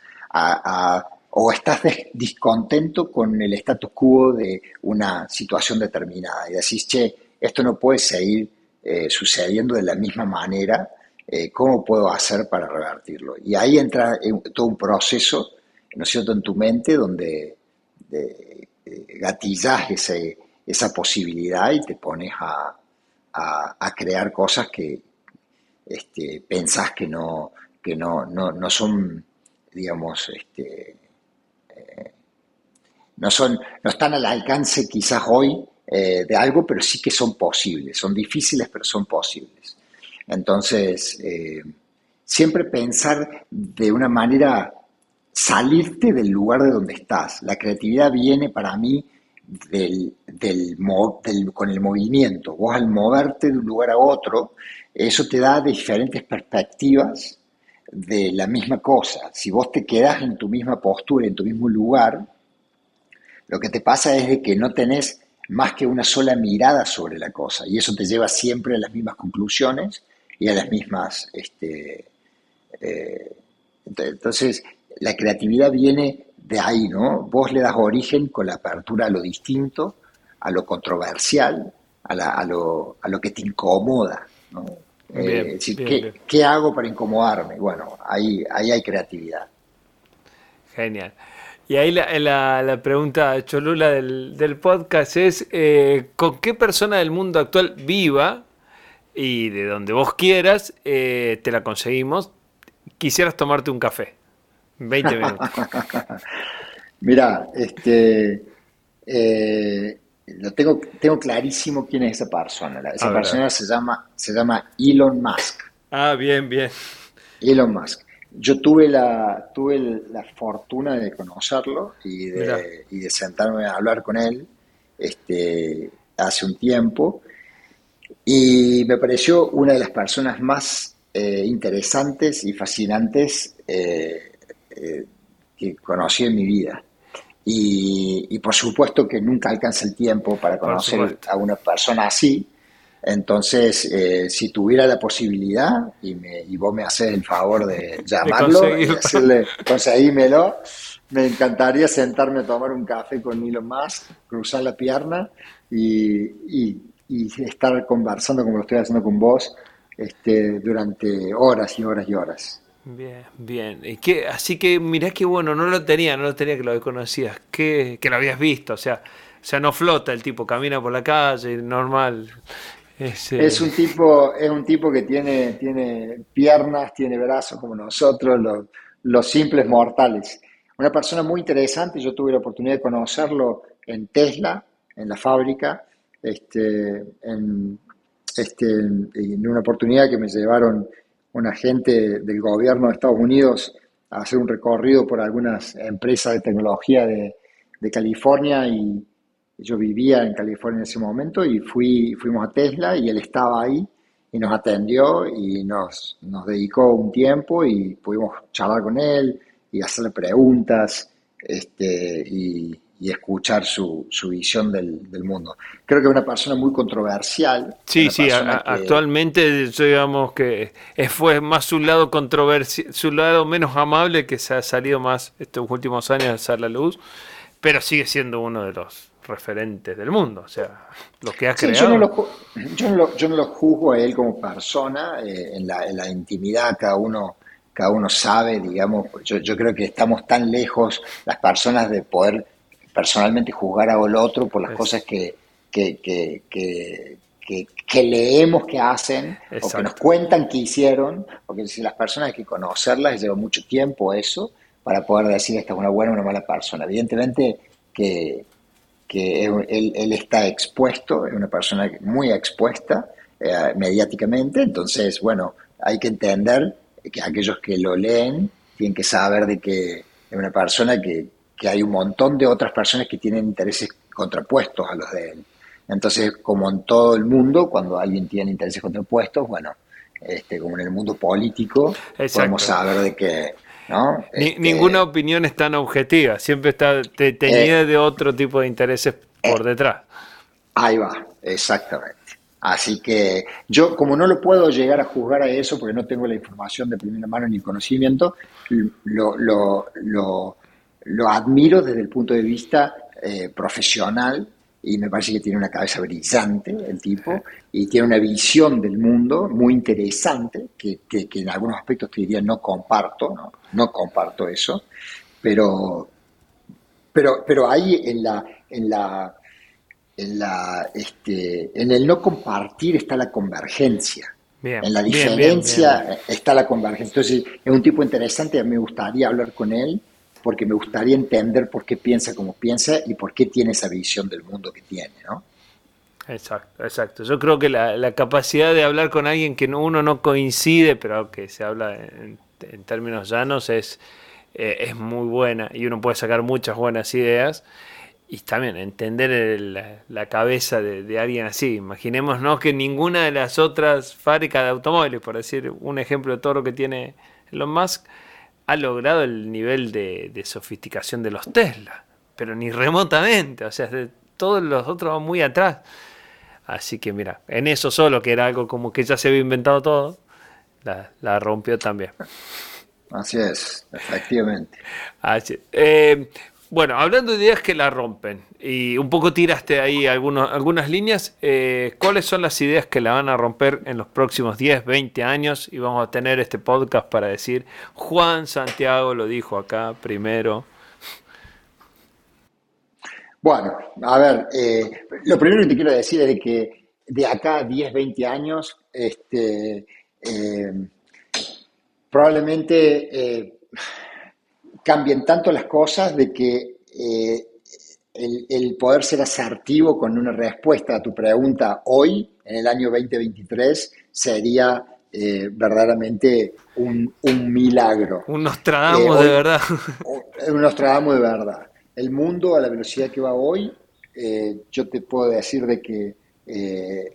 o estás discontento con el status quo de una situación determinada y decís, che, esto no puede seguir eh, sucediendo de la misma manera, eh, ¿cómo puedo hacer para revertirlo? Y ahí entra todo un proceso, ¿no es cierto?, en tu mente donde de, gatillas esa posibilidad y te pones a, crear cosas que este, pensás que no, que no, no, son, digamos, este, eh, no, son, no están al alcance quizás hoy eh, de algo, pero sí que son posibles, son difíciles, pero son posibles. Entonces, eh, siempre pensar de una manera, salirte del lugar de donde estás. La creatividad viene para mí del, del, con el movimiento. Vos al moverte de un lugar a otro, eso te da diferentes perspectivas de la misma cosa. Si vos te quedás en tu misma postura, en tu mismo lugar, lo que te pasa es de que no tenés más que una sola mirada sobre la cosa y eso te lleva siempre a las mismas conclusiones y a las mismas... Este, eh, entonces, la creatividad viene de ahí, ¿no? Vos le das origen con la apertura a lo distinto, a lo controversial, a, lo, que te incomoda, ¿no? Eh, ¿qué, hago para incomodarme? Bueno, ahí, ahí hay creatividad. Genial. Y ahí la, la, pregunta cholula del, del podcast es, eh, ¿con qué persona del mundo actual viva y de donde vos quieras, eh, te la conseguimos, quisieras tomarte un café? 20 minutos. Mira, este, eh, lo tengo, tengo clarísimo quién es esa persona. Esa persona se llama, se llama Elon Musk. Ah, bien, bien. Elon Musk. Yo tuve la, tuve la fortuna de conocerlo y de, y de sentarme a hablar con él este, hace un tiempo y me pareció una de las personas más eh, interesantes y fascinantes eh, eh, que conocí en mi vida. Y, por supuesto que nunca alcanza el tiempo para conocer a una persona así. Entonces, eh, si tuviera la posibilidad y, me, y, vos me haces el favor de llamarlo y decirle, conseguímelo, me encantaría sentarme a tomar un café con Elon Musk, cruzar la pierna y, y estar conversando como lo estoy haciendo con vos este, durante horas y horas y horas. Bien, bien. ¿Y qué, así que mirá que bueno, no lo tenía, no lo tenía que lo conocías, que, que lo habías visto, o sea, o sea, no flota el tipo, camina por la calle, normal. Es, un tipo, es un tipo que tiene, tiene piernas, tiene brazos como nosotros, los, los simples mortales. Una persona muy interesante, yo tuve la oportunidad de conocerlo en Tesla, en la fábrica, este, en, este, en una oportunidad que me llevaron un agente del gobierno de Estados Unidos a hacer un recorrido por algunas empresas de tecnología de, California y yo vivía en California en ese momento y fui, fuimos a Tesla y él estaba ahí y nos atendió y nos, nos dedicó un tiempo y pudimos charlar con él y hacerle preguntas este, y, y escuchar su, su visión del, del, mundo. Creo que es una persona muy controversial. Sí, sí, actualmente digamos que fue más su lado controversial, su lado menos amable que se ha salido más estos últimos años a la luz, pero sigue siendo uno de los referentes del mundo, o sea, lo que ha creado. Yo no, lo, yo, no lo, yo no lo juzgo a él como persona, eh, en, la, en la intimidad cada uno cada uno sabe, digamos, yo, yo creo que estamos tan lejos las personas de poder personalmente juzgar a lo otro por las cosas que, que, que, que, leemos que hacen o que nos cuentan que hicieron, porque si las personas hay que conocerlas, lleva mucho tiempo eso para poder decir esta es una buena o una mala persona. Evidentemente que, que él, él, está expuesto, es una persona muy expuesta eh, mediáticamente, entonces, bueno, hay que entender que aquellos que lo leen tienen que saber de que es una persona que, que hay un montón de otras personas que tienen intereses contrapuestos a los de él. Entonces, como en todo el mundo, cuando alguien tiene intereses contrapuestos, bueno, este, como en el mundo político, podemos saber de que... ¿no? Este, ninguna opinión es tan objetiva, siempre está teñida eh, de otro tipo de intereses por eh, detrás. Ahí va, exactamente. Así que yo, como no lo puedo llegar a juzgar a eso, porque no tengo la información de primera mano ni conocimiento, lo, lo, lo, lo admiro desde el punto de vista eh, profesional y me parece que tiene una cabeza brillante el tipo y tiene una visión del mundo muy interesante que, que, en algunos aspectos te diría no comparto, no, no comparto eso, pero, pero, pero ahí en la, en la, en la, este, en el no compartir está la convergencia. en la diferencia está la convergencia. Entonces, es un tipo interesante, me gustaría hablar con él porque me gustaría entender por qué piensa como piensa y por qué tiene esa visión del mundo que tiene, ¿no? Exacto, exacto. Yo creo que la, capacidad de hablar con alguien que uno no coincide, pero que se habla en, términos llanos, es, eh, es muy buena y uno puede sacar muchas buenas ideas y también entender la, cabeza de, alguien así. Imaginémonos que ninguna de las otras fábricas de automóviles, por decir un ejemplo de todo lo que tiene Elon Musk, ha logrado el nivel de, sofisticación de los Tesla, pero ni remotamente, o sea, de todos los otros van muy atrás. Así que mira, en eso solo, que era algo como que ya se había inventado todo, la, rompió también. Así es, efectivamente. Así, eh, bueno, hablando de ideas que la rompen, y un poco tiraste ahí algunos, algunas líneas, eh, ¿cuáles son las ideas que la van a romper en los próximos 10, 20 años? Y vamos a tener este podcast para decir, Juan Santiago lo dijo acá primero. Bueno, a ver, eh, lo primero que te quiero decir es que de acá a 10, 20 años, este, eh, probablemente cambien tanto las cosas de que eh, el, poder ser asertivo con una respuesta a tu pregunta hoy, en el año 2023, sería eh, verdaderamente un, milagro. Un Nostradamus eh, de verdad. Un Nostradamus de verdad. El mundo a la velocidad que va hoy, yo te puedo decir de que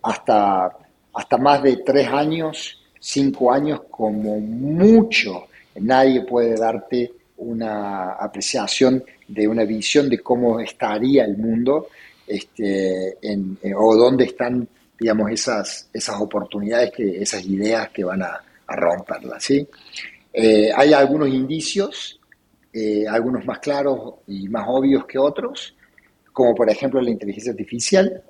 hasta, hasta más de tres años, cinco años como mucho, nadie puede darte una apreciación de una visión de cómo estaría el mundo este, eh, o dónde están, digamos, esas, esas oportunidades, que, esas ideas que van a, romperla. ¿sí? Eh, hay algunos indicios, eh, algunos más claros y más obvios que otros, como por ejemplo la inteligencia artificial.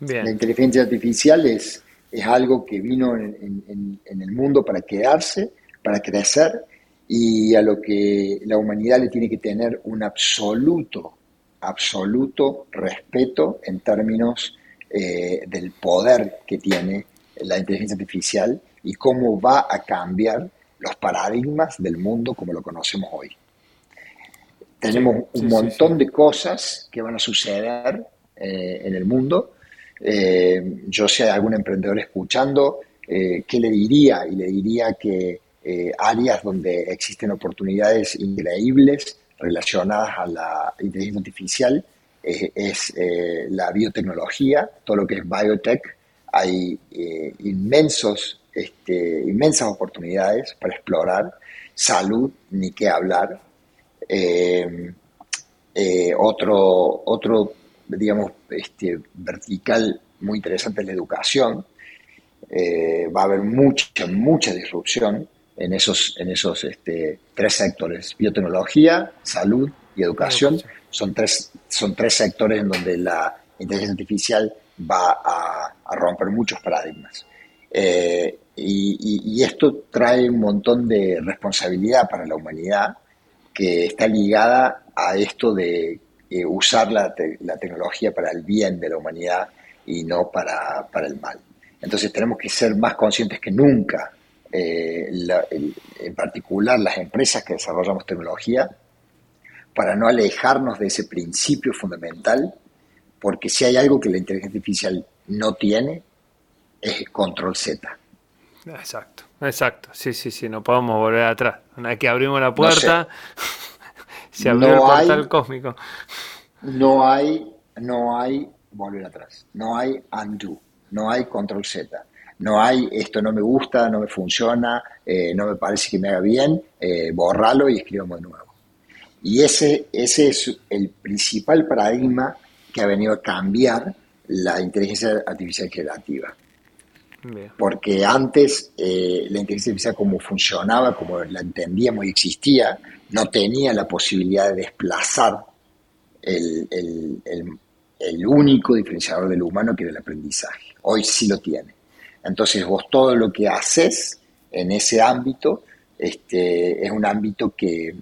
La inteligencia artificial es, es algo que vino en el mundo para quedarse, para crecer, y a lo que la humanidad le tiene que tener un absoluto, absoluto respeto en términos eh, del poder que tiene la inteligencia artificial y cómo va a cambiar los paradigmas del mundo como lo conocemos hoy. Tenemos un montón de cosas que van a suceder eh, en el mundo. Eh, yo si hay algún emprendedor escuchando, ¿qué le diría? Y le diría que eh, áreas donde existen oportunidades increíbles relacionadas a la inteligencia artificial eh, es eh, la biotecnología, todo lo que es biotech. Hay inmensos, este, inmensas oportunidades para explorar. Salud, ni qué hablar. otro, otro, digamos, este, vertical muy interesante es la educación. va a haber mucha, mucha disrupción en esos, en esos este, tres sectores, biotecnología, salud y educación. Son tres, son tres sectores en donde la inteligencia artificial va a, romper muchos paradigmas. Eh, y, esto trae un montón de responsabilidad para la humanidad que está ligada a esto de eh, usar la, la, tecnología para el bien de la humanidad y no para, para el mal. Entonces tenemos que ser más conscientes que nunca eh, en particular las empresas que desarrollamos tecnología, para no alejarnos de ese principio fundamental, porque si hay algo que la inteligencia artificial no tiene, es control Z. Exacto, exacto. Sí, sí, sí, no podemos volver atrás. Una vez que abrimos la puerta, se abrió el portal cósmico. No hay, no hay volver atrás. No hay undo. No hay control Z. No hay, esto no me gusta, no me funciona, eh, no me parece que me haga bien, eh, borralo y escribamos de nuevo. Y ese, ese es el principal paradigma que ha venido a cambiar la inteligencia artificial creativa. Porque antes eh, la inteligencia artificial como funcionaba, como la entendíamos y existía, no tenía la posibilidad de desplazar el, el único diferenciador del humano que era el aprendizaje. Hoy sí lo tiene. Entonces vos todo lo que haces en ese ámbito este, es un ámbito que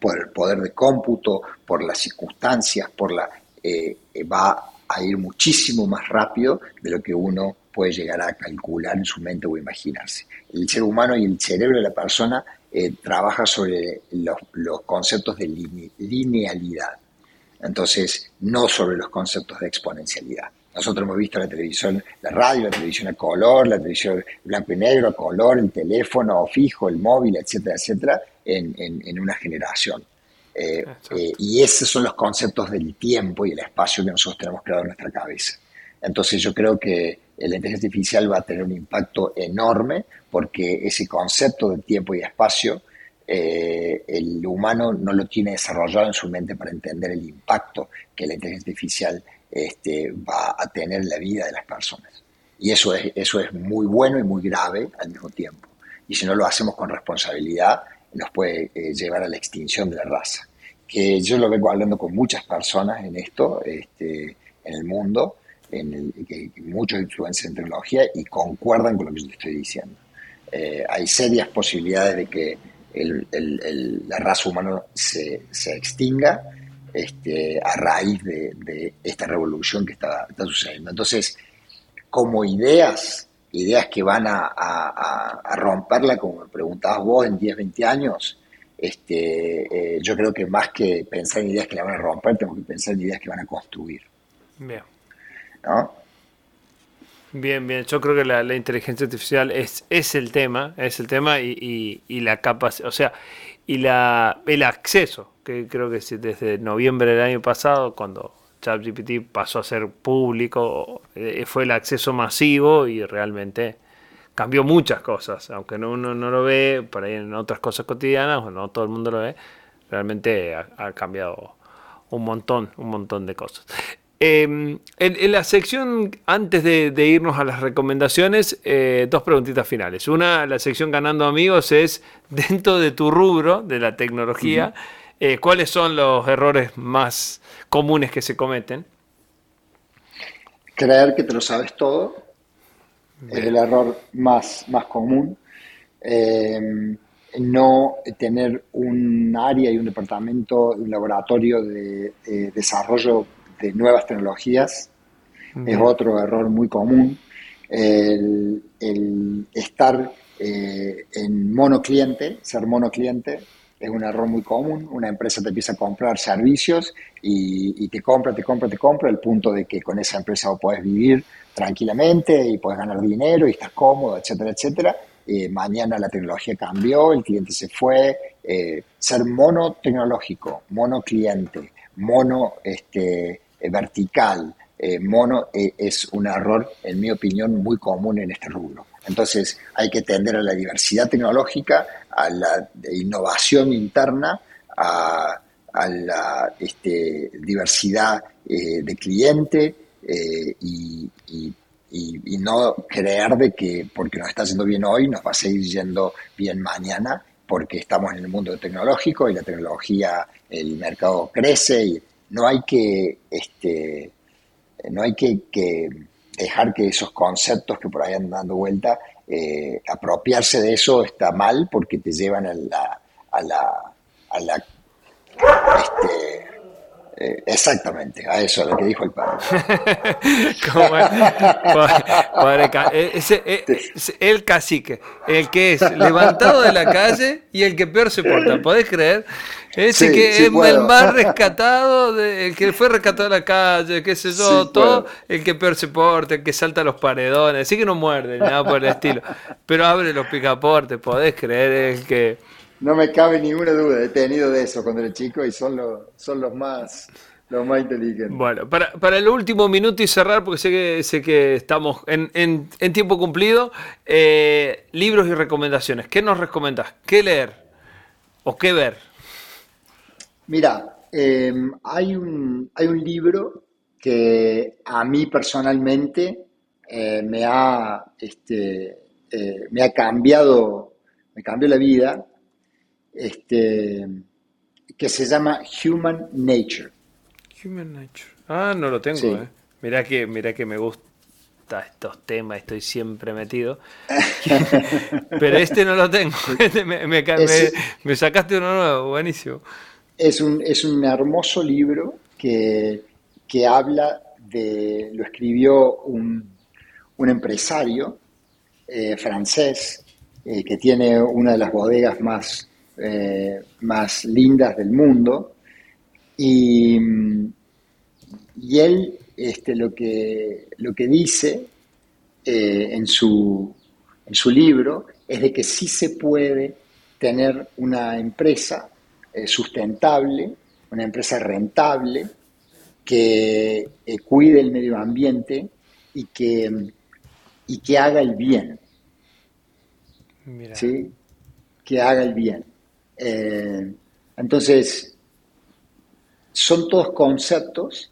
por el poder de cómputo, por las circunstancias, por la, eh, va a ir muchísimo más rápido de lo que uno puede llegar a calcular en su mente o imaginarse. El ser humano y el cerebro de la persona eh, trabaja sobre los, conceptos de linealidad, entonces no sobre los conceptos de exponencialidad. Nosotros hemos visto la televisión, la radio, la televisión a color, la televisión blanco y negro, a color, el teléfono fijo, el móvil, etcétera, etcétera, en, una generación. Eh, eh, y esos son los conceptos del tiempo y el espacio que nosotros tenemos creado en nuestra cabeza. Entonces yo creo que la inteligencia artificial va a tener un impacto enorme porque ese concepto de tiempo y espacio eh, el humano no lo tiene desarrollado en su mente para entender el impacto que la inteligencia artificial este, va a tener en la vida de las personas. Y eso es, eso es muy bueno y muy grave al mismo tiempo. Y si no lo hacemos con responsabilidad, nos puede eh, llevar a la extinción de la raza. Que yo lo vengo hablando con muchas personas en esto, este, en el mundo, en el, que, muchos influencers en tecnología y concuerdan con lo que yo estoy diciendo. Eh, hay serias posibilidades de que la raza humana se, extinga este, a raíz de, esta revolución que está, sucediendo. Entonces, como ideas, ideas que van a, romperla, como me preguntabas vos, en 10, 20 años, este, eh, yo creo que más que pensar en ideas que la van a romper, tenemos que pensar en ideas que van a construir. Bien. Bien, bien. Yo creo que la, inteligencia artificial es, es el tema, es el tema y, la capacidad, o sea, y la, el acceso, que creo que desde noviembre del año pasado, cuando ChatGPT pasó a ser público, eh, fue el acceso masivo y realmente cambió muchas cosas, aunque uno no lo ve, por ahí en otras cosas cotidianas, o no todo el mundo lo ve, realmente ha cambiado un montón, un montón de cosas. Em, en, la sección, antes de, irnos a las recomendaciones, eh, dos preguntitas finales. Una, la sección Ganando Amigos es, dentro de tu rubro de la tecnología, eh, ¿cuáles son los errores más comunes que se cometen? Creer que te lo sabes todo es el error más, más común. Em, no tener un área y un departamento, un laboratorio de desarrollo de nuevas tecnologías es otro error muy común. El, estar eh, en monocliente, ser monocliente, es un error muy común. Una empresa te empieza a comprar servicios y, te compra, te compra, te compra, al punto de que con esa empresa podés vivir tranquilamente y podés ganar dinero y estás cómodo, etcétera, etcétera. Eh, mañana la tecnología cambió, el cliente se fue. Eh, ser monotecnológico, monocliente, mono este, eh, vertical, eh, mono, eh, es un error, en mi opinión, muy común en este rubro. Entonces hay que tender a la diversidad tecnológica, a la innovación interna, a, la este, diversidad de cliente y, no creer de que porque nos está yendo bien hoy nos va a seguir yendo bien mañana porque estamos en el mundo tecnológico y la tecnología, el mercado crece y no hay que, este, no hay que, dejar que esos conceptos que por ahí andan dando vuelta, eh, apropiarse de eso está mal porque te llevan a la, a la, a la este, eh, exactamente, a eso, a lo que dijo el padre. el cacique, el que es levantado de la calle y el que peor se porta, ¿podés creer? Ese que es el más rescatado, el que fue rescatado de la calle, qué sé yo, todo, el que peor se porta, el que salta los paredones, así que no muerde, nada por el estilo, pero abre los picaportes, podés creer, el que no me cabe ninguna duda, he tenido de eso cuando era chico y son los, son los más los más inteligentes. Bueno, para, para el último minuto y cerrar, porque sé que, sé que estamos en, en, tiempo cumplido, eh, libros y recomendaciones. ¿Qué nos recomendás? ¿Qué leer? ¿O qué ver? Mira, em, hay, un, hay un libro que a mí personalmente eh, me, ha, este, eh, me ha cambiado, me cambió la vida, este, que se llama Human Nature. Human Nature. Ah, no lo tengo. Eh. Mirá, que, mirá que me gusta estos temas, estoy siempre metido. Pero este no lo tengo. Este me, me, sacaste uno nuevo, buenísimo. Es un, es un hermoso libro que, que habla de. Lo escribió un, un empresario eh, francés eh, que tiene una de las bodegas más, eh, más lindas del mundo. Y, y él este, lo, que, lo que dice en, su, en su libro es de que sí se puede tener una empresa sustentable, una empresa rentable, que cuide el medio ambiente y que, y que haga el bien. ¿sí? que haga el bien. Eh, entonces, son todos conceptos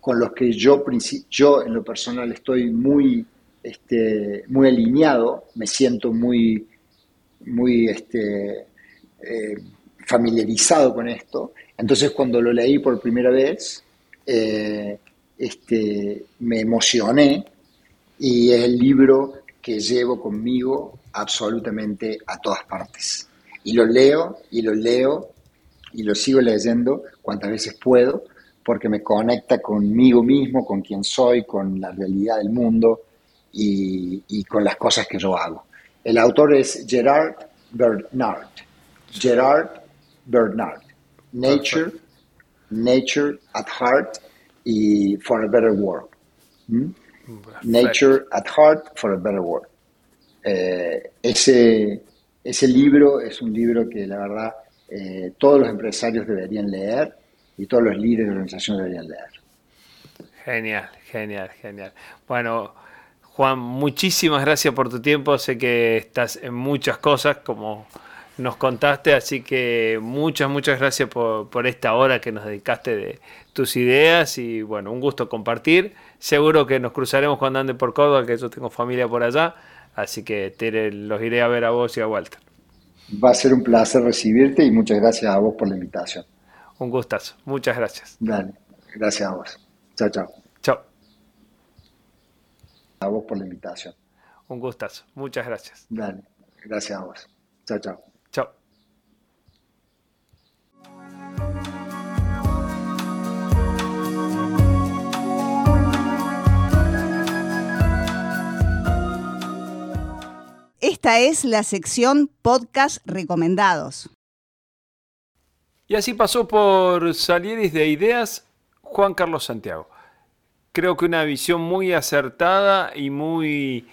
con los que yo, yo en lo personal estoy muy, este, muy alineado, me siento muy, muy este, eh, familiarizado con esto. Entonces, cuando lo leí por primera vez, eh, este, me emocioné y es el libro que llevo conmigo absolutamente a todas partes. Y lo leo y lo leo y lo sigo leyendo cuantas veces puedo porque me conecta conmigo mismo, con quien soy, con la realidad del mundo y, con las cosas que yo hago. El autor es Gerard Bernard. Gerard Bernard. Nature, Nature at Heart y For a Better World. ¿Mm? Nature at Heart for a Better World. Eh, ese, ese libro es un libro que la verdad eh, todos los empresarios deberían leer y todos los líderes de organización deberían leer. Genial, genial, genial. Bueno, Juan, muchísimas gracias por tu tiempo. Sé que estás en muchas cosas, como nos contaste, así que muchas, muchas gracias por, por esta hora que nos dedicaste de tus ideas y bueno, un gusto compartir. Seguro que nos cruzaremos cuando ande por Córdoba, que yo tengo familia por allá. Así que los iré a ver a vos y a Walter. Va a ser un placer recibirte y muchas gracias a vos por la invitación. Un gustazo. Muchas gracias. Dale. Gracias a vos. Chao, chao. Chao. A vos por la invitación. Un gustazo. Muchas gracias. Dale. Gracias a vos. Chao, chao. Chao. Esta es la sección podcast recomendados. Y así pasó por Salieris de Ideas Juan Carlos Santiago. Creo que una visión muy acertada y muy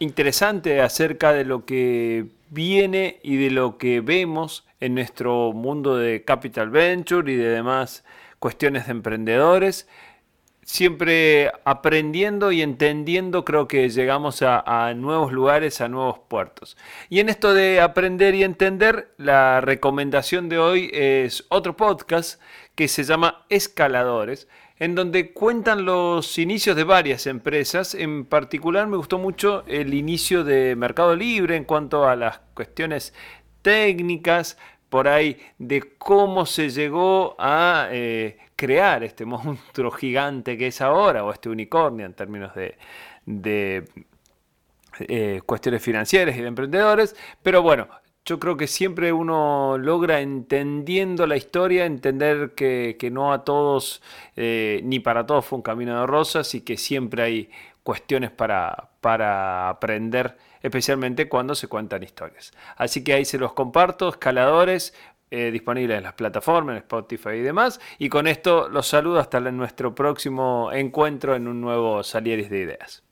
interesante acerca de lo que viene y de lo que vemos en nuestro mundo de capital venture y de demás cuestiones de emprendedores siempre aprendiendo y entendiendo, creo que llegamos a, nuevos lugares, a nuevos puertos. Y en esto de aprender y entender, la recomendación de hoy es otro podcast que se llama Escaladores, en donde cuentan los inicios de varias empresas. En particular me gustó mucho el inicio de Mercado Libre en cuanto a las cuestiones técnicas, por ahí de cómo se llegó a eh, crear este monstruo gigante que es ahora, o este unicornio en términos de, eh, cuestiones financieras y de emprendedores, pero bueno, yo creo que siempre uno logra entendiendo la historia, entender que, no a todos, eh, ni para todos fue un camino de rosas y que siempre hay cuestiones para, para aprender, especialmente cuando se cuentan historias. Así que ahí se los comparto, escaladores, eh, disponible en las plataformas, en Spotify y demás. Y con esto los saludo hasta nuestro próximo encuentro en un nuevo Salieres de Ideas.